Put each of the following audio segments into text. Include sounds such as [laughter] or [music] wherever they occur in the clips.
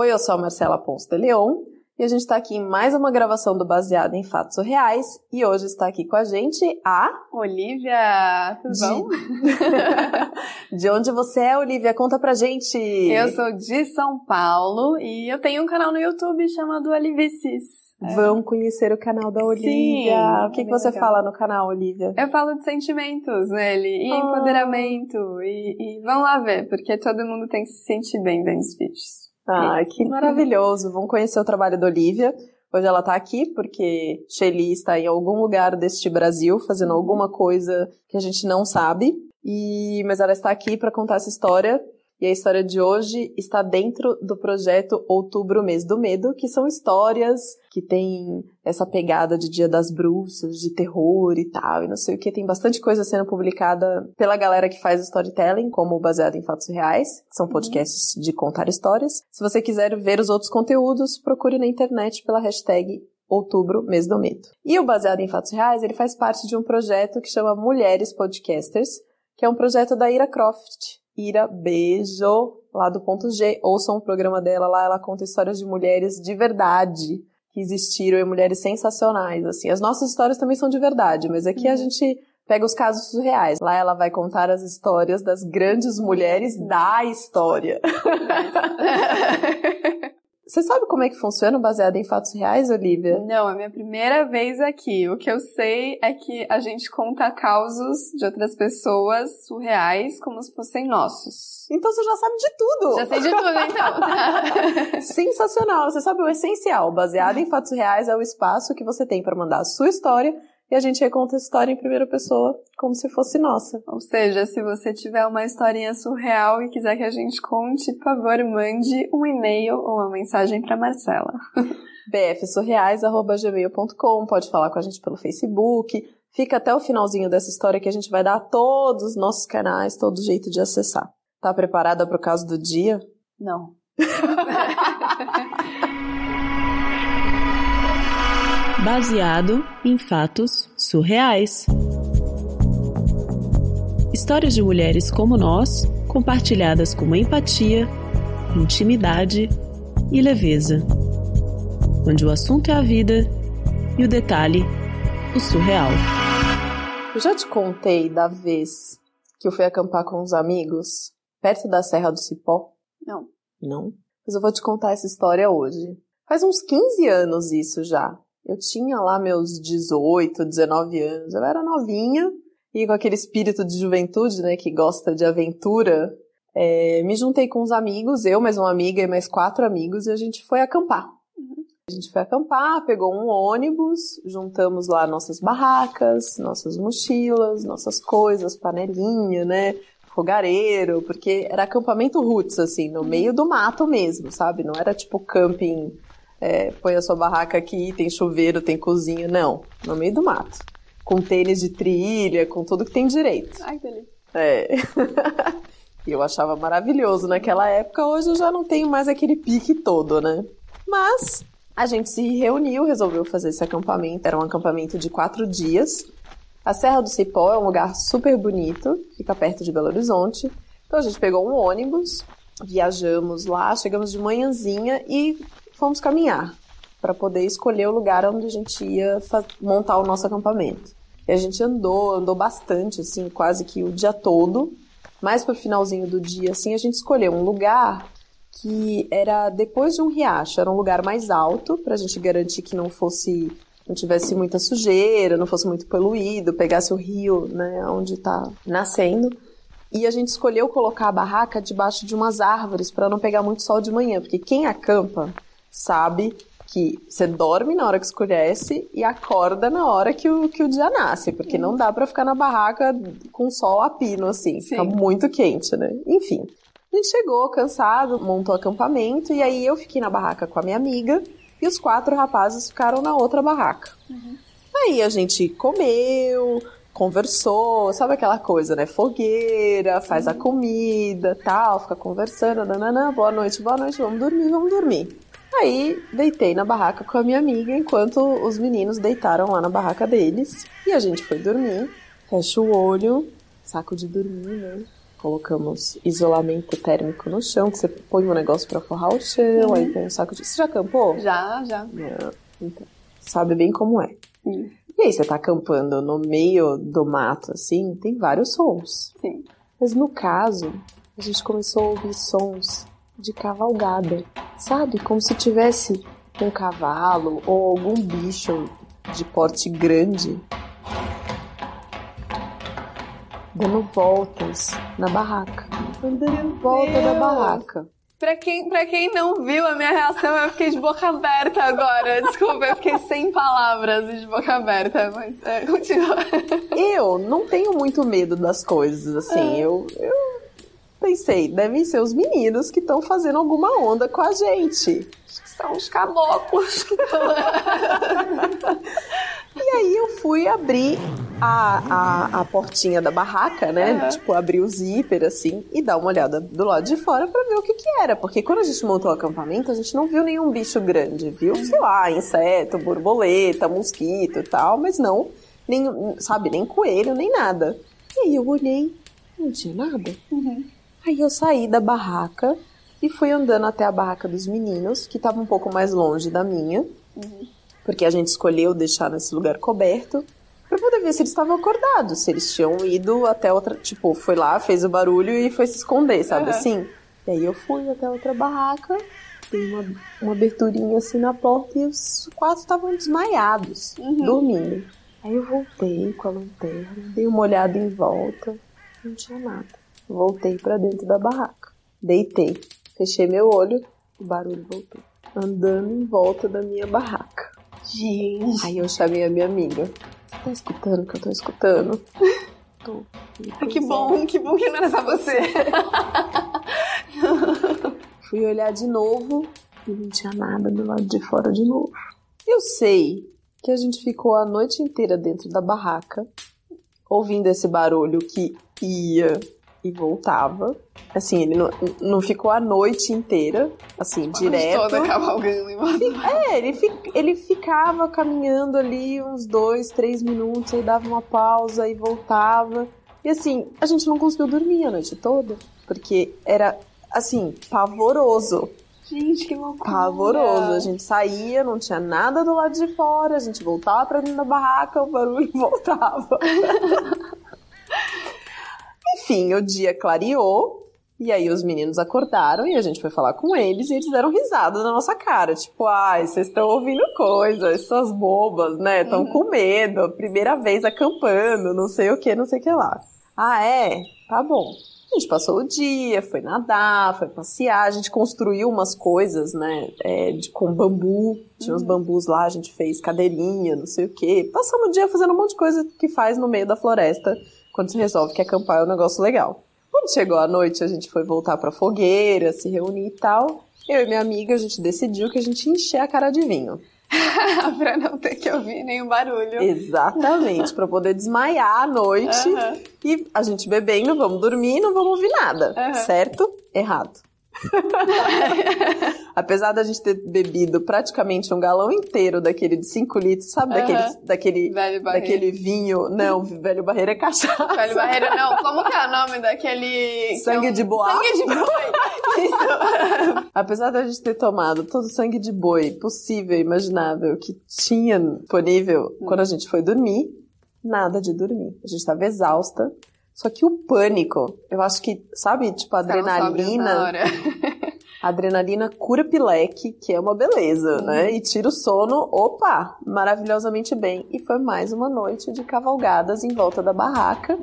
Oi, eu sou a Marcela Ponce de Leon e a gente está aqui em mais uma gravação do Baseado em Fatos Reais e hoje está aqui com a gente a Olivia, tudo de... bom? [laughs] de onde você é, Olivia? Conta pra gente. Eu sou de São Paulo e eu tenho um canal no YouTube chamado Alivices. Vão conhecer o canal da Olivia. Sim, o que, é que você legal. fala no canal, Olivia? Eu falo de sentimentos nele e Ah. empoderamento e, e vão lá ver, porque todo mundo tem que se sentir bem vendo os vídeos. Ah, que maravilhoso. Vamos conhecer o trabalho da Olivia. Hoje ela tá aqui porque Shelly está em algum lugar deste Brasil fazendo alguma coisa que a gente não sabe. E mas ela está aqui para contar essa história. E a história de hoje está dentro do projeto Outubro Mês do Medo, que são histórias que têm essa pegada de Dia das Bruxas, de terror e tal, e não sei o que. Tem bastante coisa sendo publicada pela galera que faz storytelling, como o Baseado em Fatos Reais, que são podcasts de contar histórias. Se você quiser ver os outros conteúdos, procure na internet pela hashtag Outubro, mês do medo. E o Baseado em Fatos Reais, ele faz parte de um projeto que chama Mulheres Podcasters, que é um projeto da Ira Croft. Ira, beijo, lá do ponto G. Ouçam o programa dela lá, ela conta histórias de mulheres de verdade que existiram e mulheres sensacionais, assim. As nossas histórias também são de verdade, mas aqui a gente pega os casos reais. Lá ela vai contar as histórias das grandes mulheres da história. [laughs] Você sabe como é que funciona o baseado em fatos reais, Olivia? Não, é minha primeira vez aqui. O que eu sei é que a gente conta causos de outras pessoas surreais como se fossem nossos. Então você já sabe de tudo. Já sei de tudo, então. [laughs] Sensacional. Você sabe o essencial. Baseado em fatos reais é o espaço que você tem para mandar a sua história e a gente reconta a história em primeira pessoa como se fosse nossa. Ou seja, se você tiver uma historinha surreal e quiser que a gente conte, por favor, mande um e-mail ou uma mensagem para Marcela. [laughs] bfsurreais.gmail.com Pode falar com a gente pelo Facebook. Fica até o finalzinho dessa história que a gente vai dar todos os nossos canais, todo jeito de acessar. Tá preparada para o caso do dia? Não. [laughs] Baseado em fatos surreais. Histórias de mulheres como nós, compartilhadas com empatia, intimidade e leveza. Onde o assunto é a vida e o detalhe, o surreal. Eu já te contei da vez que eu fui acampar com uns amigos perto da Serra do Cipó? Não. Não? Mas eu vou te contar essa história hoje. Faz uns 15 anos isso já. Eu tinha lá meus 18, 19 anos. Eu era novinha e com aquele espírito de juventude, né, que gosta de aventura, é, me juntei com uns amigos, eu, mais uma amiga e mais quatro amigos, e a gente foi acampar. A gente foi acampar, pegou um ônibus, juntamos lá nossas barracas, nossas mochilas, nossas coisas, panelinha, né? Fogareiro, porque era acampamento roots, assim, no meio do mato mesmo, sabe? Não era tipo camping, é, põe a sua barraca aqui, tem chuveiro, tem cozinha, não. No meio do mato. Com tênis de trilha, com tudo que tem direito. Ai, que delícia. É. [laughs] E eu achava maravilhoso naquela época, hoje eu já não tenho mais aquele pique todo, né? Mas a gente se reuniu, resolveu fazer esse acampamento. Era um acampamento de quatro dias. A Serra do Cipó é um lugar super bonito, fica perto de Belo Horizonte. Então a gente pegou um ônibus, viajamos lá, chegamos de manhãzinha e fomos caminhar para poder escolher o lugar onde a gente ia montar o nosso acampamento. E a gente andou, andou bastante, assim, quase que o dia todo. Mais pro finalzinho do dia, assim, a gente escolheu um lugar que era depois de um riacho, era um lugar mais alto pra gente garantir que não fosse não tivesse muita sujeira, não fosse muito poluído, pegasse o rio, né, onde tá nascendo. E a gente escolheu colocar a barraca debaixo de umas árvores para não pegar muito sol de manhã, porque quem acampa sabe que você dorme na hora que escurece e acorda na hora que o, que o dia nasce, porque não dá para ficar na barraca com sol a pino, assim, fica Sim. muito quente, né? Enfim. A gente chegou cansado, montou acampamento, e aí eu fiquei na barraca com a minha amiga, e os quatro rapazes ficaram na outra barraca. Aí a gente comeu, conversou, sabe aquela coisa, né? Fogueira, faz a comida, tal, fica conversando, nananã, boa noite, boa noite, vamos dormir, vamos dormir. Aí deitei na barraca com a minha amiga, enquanto os meninos deitaram lá na barraca deles. E a gente foi dormir, fecha o olho, saco de dormir, né? Colocamos isolamento térmico no chão, que você põe um negócio pra forrar o chão, Uhum. aí tem um saco de. Você já acampou? Já, já. Então, sabe bem como é. Sim. E aí, você tá acampando no meio do mato, assim, tem vários sons. Sim. Mas no caso, a gente começou a ouvir sons de cavalgada, sabe? Como se tivesse um cavalo ou algum bicho de porte grande dando voltas na barraca. Andando em volta da Deus! barraca. Pra quem, pra quem não viu a minha reação, eu fiquei de boca aberta agora. Desculpa, eu fiquei sem palavras e de boca aberta, mas é, continua. Eu não tenho muito medo das coisas, assim. Eu, eu pensei, devem ser os meninos que estão fazendo alguma onda com a gente. São os caboclos. [laughs] E aí eu fui abrir a, a, a portinha da barraca, né? Aham. Tipo, abrir o zíper, assim, e dar uma olhada do lado de fora pra ver o que que era. Porque quando a gente montou o acampamento, a gente não viu nenhum bicho grande. Viu, sei lá, inseto, borboleta, mosquito e tal, mas não, nem, sabe, nem coelho, nem nada. E aí eu olhei, não tinha nada. Aí eu saí da barraca e fui andando até a barraca dos meninos, que estava um pouco mais longe da minha, porque a gente escolheu deixar nesse lugar coberto, pra poder ver se eles estavam acordados, se eles tinham ido até outra. Tipo, foi lá, fez o barulho e foi se esconder, sabe Aham. assim? E aí eu fui até outra barraca, tem uma, uma aberturinha assim na porta e os quatro estavam desmaiados, dormindo. Aí eu voltei com a lanterna, dei uma olhada em volta, não tinha nada. Voltei pra dentro da barraca. Deitei, fechei meu olho, o barulho voltou. Andando em volta da minha barraca. Gente. Aí eu chamei a minha amiga. Você tá escutando o que eu tô escutando? [laughs] Tô. Ah, Que bom, que bom que não era só você. [laughs] Fui olhar de novo e não tinha nada do lado de fora de novo. Eu sei que a gente ficou a noite inteira dentro da barraca, ouvindo esse barulho que ia e voltava. Assim, ele não, não ficou a noite inteira, assim, direto. Toda cavalgando em. É, ele, fi- ele ficava caminhando ali uns dois, três minutos, aí dava uma pausa e voltava. E assim, a gente não conseguiu dormir a noite toda, porque era, assim, pavoroso. Gente, que loucura. Pavoroso. A gente saía, não tinha nada do lado de fora, a gente voltava pra dentro da barraca, o barulho [laughs] voltava. [laughs] Enfim, o dia clareou. E aí os meninos acordaram e a gente foi falar com eles e eles deram risada na nossa cara. Tipo, ai, vocês estão ouvindo coisas, suas bobas, né? Estão com medo, primeira vez acampando, não sei o que, não sei o que lá. Ah, é? Tá bom. A gente passou o dia, foi nadar, foi passear, a gente construiu umas coisas, né? é, de, com bambu, tinha uns bambus lá, a gente fez cadeirinha, não sei o que. Passamos o dia fazendo um monte de coisa que faz no meio da floresta quando você resolve que acampar é um negócio legal. Quando chegou a noite, a gente foi voltar pra fogueira, se reunir e tal. Eu e minha amiga, a gente decidiu que a gente ia encher a cara de vinho. [laughs] pra não ter que ouvir nenhum barulho. Exatamente, pra poder desmaiar à noite. Aham. E a gente bebendo, vamos dormir, não vamos ouvir nada. Aham. Certo? Errado. [laughs] Apesar da gente ter bebido praticamente um galão inteiro daquele de 5 litros, sabe? Aham. Daquele, daquele, Velho daquele vinho. Não, velho barreiro é cachaça. Velho barreiro, não. Como que é o nome daquele... Sangue que é um- de boa. Sangue de boi. [laughs] Isso. Apesar da gente ter tomado todo o sangue de boi possível imaginável que tinha disponível Hum. quando a gente foi dormir, nada de dormir. A gente estava exausta. Só que o pânico, eu acho que, sabe, tipo, a adrenalina. A [laughs] adrenalina cura pileque, que é uma beleza, Uhum. né? E tira o sono, opa, maravilhosamente bem. E foi mais uma noite de cavalgadas em volta da barraca.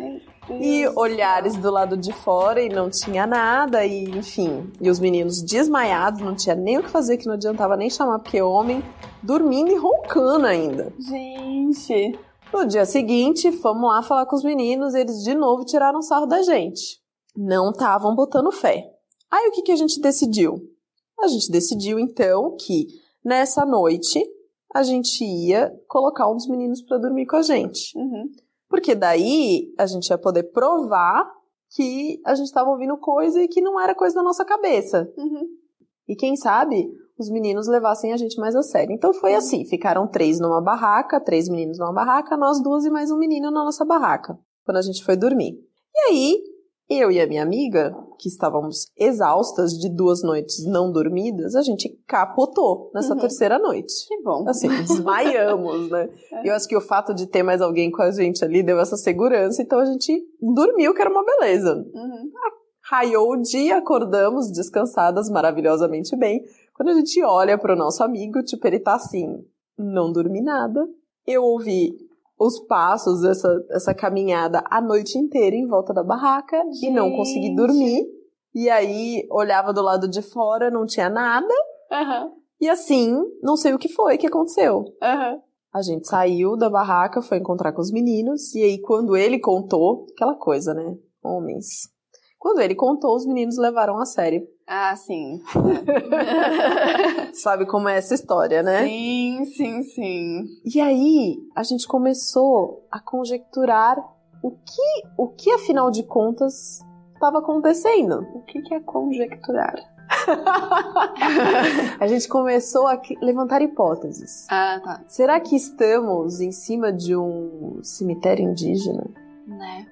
E olhares do lado de fora e não tinha nada, e enfim. E os meninos desmaiados, não tinha nem o que fazer, que não adiantava nem chamar, porque homem, dormindo e roncando ainda. Gente. No dia seguinte, fomos lá falar com os meninos, eles de novo tiraram sarro da gente. Não estavam botando fé. Aí o que, que a gente decidiu? A gente decidiu então que nessa noite a gente ia colocar um dos meninos para dormir com a gente. Uhum. Porque daí a gente ia poder provar que a gente estava ouvindo coisa e que não era coisa da nossa cabeça. Uhum. E quem sabe os meninos levassem a gente mais a sério. Então foi assim: ficaram três numa barraca, três meninos numa barraca, nós duas e mais um menino na nossa barraca, quando a gente foi dormir. E aí Eu e a minha amiga, que estávamos exaustas de duas noites não dormidas, a gente capotou nessa Uhum. terceira noite. Que bom. Assim, desmaiamos, né? E [laughs] eu acho que o fato de ter mais alguém com a gente ali deu essa segurança, então a gente dormiu, que era uma beleza. Uhum. Raiou o dia, acordamos descansadas maravilhosamente bem. Quando a gente olha pro nosso amigo, tipo, ele tá assim, não dormi nada. Eu ouvi os passos, essa, essa caminhada a noite inteira em volta da barraca e não consegui Gente. dormir. E aí, olhava do lado de fora, não tinha nada. Aham. E assim, não sei o que foi que aconteceu. Aham. A gente saiu da barraca, foi encontrar com os meninos, e aí quando ele contou, aquela coisa, né? Homens. Quando ele contou, os meninos levaram a sério. Ah, sim. [laughs] Sabe como é essa história, né? Sim, sim, sim. E aí a gente começou a conjecturar o que, o que afinal de contas estava acontecendo. O que, que é conjecturar? [laughs] A gente começou a levantar hipóteses. Ah, tá. Será que estamos em cima de um cemitério indígena? Né?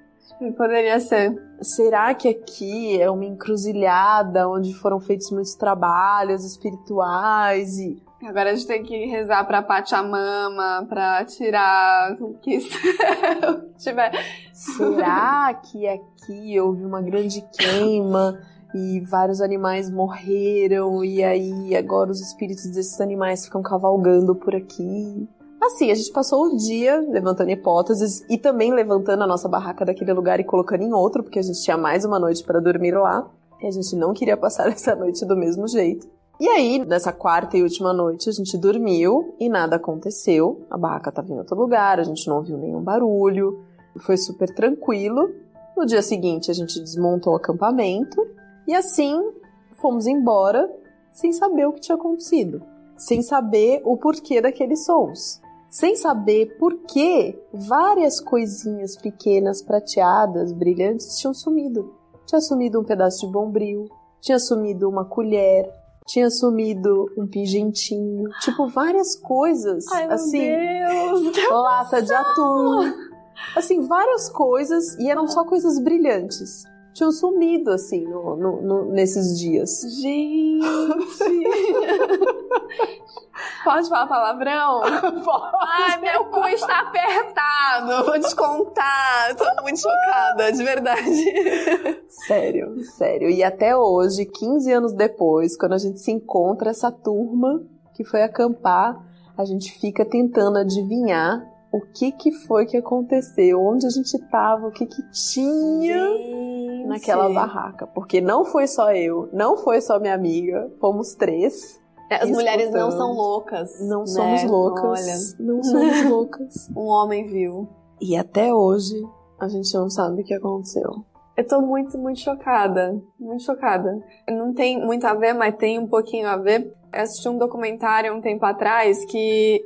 Poderia ser. Será que aqui é uma encruzilhada onde foram feitos muitos trabalhos espirituais e Agora a gente tem que rezar pra Pachamama, pra tirar o que [laughs] tiver. será que aqui houve uma grande queima e vários animais morreram e aí agora os espíritos desses animais ficam cavalgando por aqui? Assim, a gente passou o dia levantando hipóteses e também levantando a nossa barraca daquele lugar e colocando em outro, porque a gente tinha mais uma noite para dormir lá. E a gente não queria passar [laughs] essa noite do mesmo jeito. E aí, nessa quarta e última noite, a gente dormiu e nada aconteceu. A barraca estava em outro lugar, a gente não ouviu nenhum barulho, foi super tranquilo. No dia seguinte, a gente desmontou o acampamento e assim fomos embora sem saber o que tinha acontecido, sem saber o porquê daqueles sons, sem saber por que várias coisinhas pequenas, prateadas, brilhantes tinham sumido. Tinha sumido um pedaço de bombril, tinha sumido uma colher, tinha sumido um pingentinho, tipo várias coisas, Ai, meu assim, Deus! [laughs] lata de atum, assim várias coisas e eram só coisas brilhantes. Tinham sumido assim no- no- no- nesses dias. Gente! [laughs] Pode falar palavrão? [laughs] Ai, meu cu está apertado! Vou descontar! Tô muito chocada, de verdade. Sério, sério. E até hoje, 15 anos depois, quando a gente se encontra, essa turma que foi acampar, a gente fica tentando adivinhar o que que foi que aconteceu, onde a gente tava, o que que tinha naquela barraca. Porque não foi só eu, não foi só minha amiga, fomos três. As mulheres não são loucas. Não né? somos loucas. Olha, Não somos [laughs] loucas. um homem viu. E até hoje, a gente não sabe o que aconteceu. Eu tô muito, muito chocada. Muito chocada. Não tem muito a ver, mas tem um pouquinho a ver. Eu assisti um documentário um tempo atrás que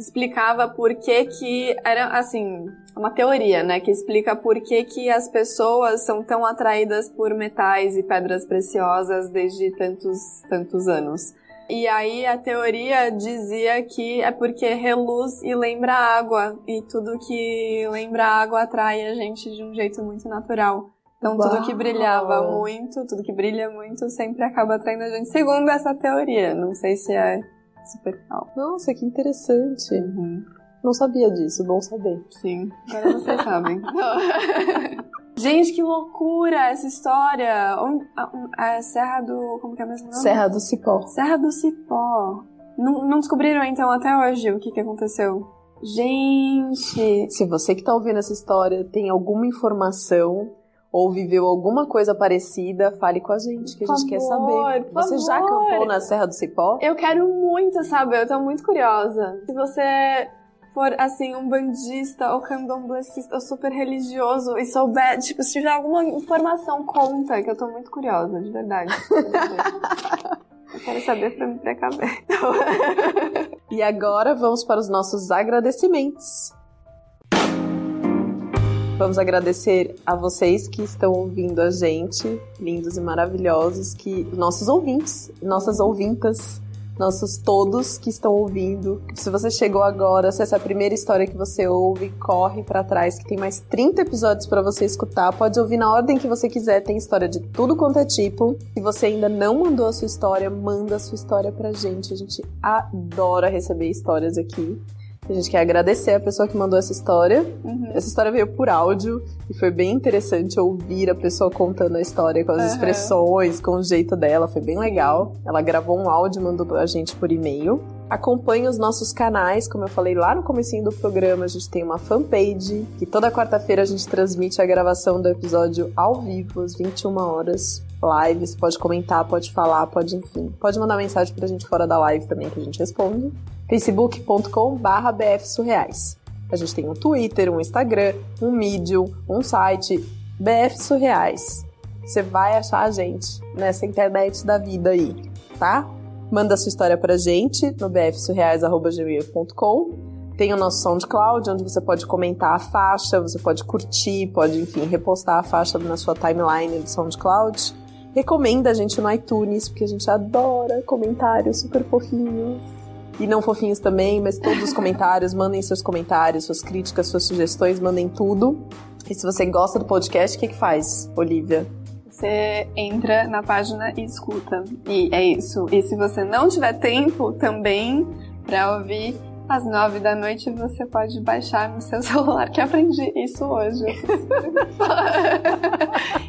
explicava por que que era assim, uma teoria, né, que explica por que que as pessoas são tão atraídas por metais e pedras preciosas desde tantos tantos anos. E aí a teoria dizia que é porque reluz e lembra água e tudo que lembra água atrai a gente de um jeito muito natural. Então tudo que Uau! brilhava muito, tudo que brilha muito sempre acaba atraindo a gente, segundo essa teoria. Não sei se é super real. Nossa, que interessante. Uhum. Não sabia disso, bom saber. Sim, agora vocês [laughs] sabem. gente, que loucura essa história! Onde- a, a Serra do. Como que é mesmo nome? Serra do Cipó. Serra do Cipó. Não, não descobriram então até hoje o que, que aconteceu? Gente! Se você que tá ouvindo essa história tem alguma informação ou viveu alguma coisa parecida, fale com a gente, que Por a gente quer favor, saber. por Você já favor. acampou na Serra do Cipó? Eu quero muito saber, eu tô muito curiosa. Se você for, assim, um bandista ou candomblessista ou super religioso e souber, tipo, se tiver alguma informação, conta, que eu tô muito curiosa, de verdade. eu quero saber [laughs] pra me precaver. E agora vamos para os nossos agradecimentos. Vamos agradecer a vocês que estão ouvindo a gente, lindos e maravilhosos, que nossos ouvintes, nossas ouvintas, nossos todos que estão ouvindo. Se você chegou agora, se essa é a primeira história que você ouve, corre para trás que tem mais 30 episódios para você escutar. Pode ouvir na ordem que você quiser, tem história de tudo quanto é tipo. Se você ainda não mandou a sua história, manda a sua história pra gente. A gente adora receber histórias aqui. A gente quer agradecer a pessoa que mandou essa história. Uhum. Essa história veio por áudio e foi bem interessante ouvir a pessoa contando a história com as uhum. expressões, com o jeito dela. Foi bem legal. Ela gravou um áudio e mandou pra gente por e-mail. Acompanhe os nossos canais, como eu falei lá no comecinho do programa, a gente tem uma fanpage, que toda quarta-feira a gente transmite a gravação do episódio ao vivo, às 21 horas. Live, você pode comentar, pode falar, pode enfim. Pode mandar mensagem pra gente fora da live também que a gente responde facebook.com.br bfsurreais. A gente tem um Twitter, um Instagram, um Medium, um site, BF Surreais. Você vai achar a gente nessa internet da vida aí, tá? Manda sua história pra gente no bfsurreais.gmail.com. Tem o nosso SoundCloud, onde você pode comentar a faixa, você pode curtir, pode, enfim, repostar a faixa na sua timeline do SoundCloud. Recomenda a gente no iTunes, porque a gente adora comentários super fofinhos e não fofinhos também, mas todos os comentários, mandem seus comentários, suas críticas, suas sugestões, mandem tudo. E se você gosta do podcast, o que, que faz, Olivia? Você entra na página e escuta. E é isso. E se você não tiver tempo também para ouvir às nove da noite você pode baixar no seu [laughs] celular, que aprendi isso hoje.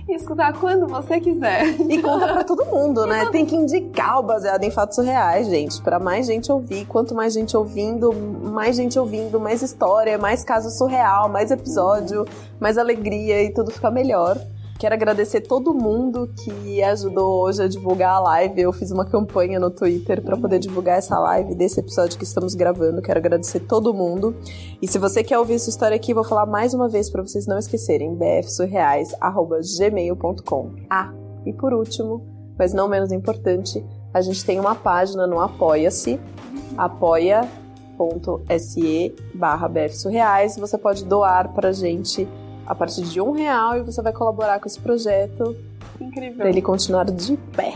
e [laughs] escutar quando você quiser. E conta pra todo mundo, né? Tem que indicar o baseado em fatos reais, gente, para mais gente ouvir. Quanto mais gente ouvindo, mais gente ouvindo, mais história, mais caso surreal, mais episódio, mais alegria e tudo fica melhor. Quero agradecer todo mundo que ajudou hoje a divulgar a live. Eu fiz uma campanha no Twitter para poder divulgar essa live desse episódio que estamos gravando. Quero agradecer todo mundo. E se você quer ouvir essa história aqui, vou falar mais uma vez para vocês não esquecerem: bfsurreais@gmail.com. Ah, e por último, mas não menos importante, a gente tem uma página no Apoia-se, apoia.se barra. Você pode doar pra gente a partir de um real e você vai colaborar com esse projeto. Incrível. Pra ele continuar de pé.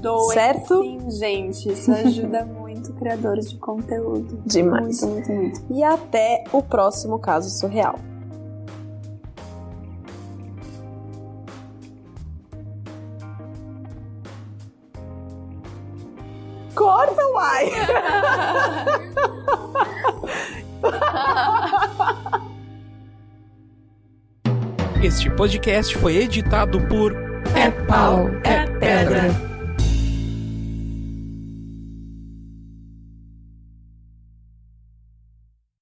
Doe certo? Sim, gente. Isso [laughs] ajuda muito criadores de conteúdo. Demais. Muito, muito, muito. E até o próximo caso surreal. Este podcast foi editado por É Pau, é Pedra.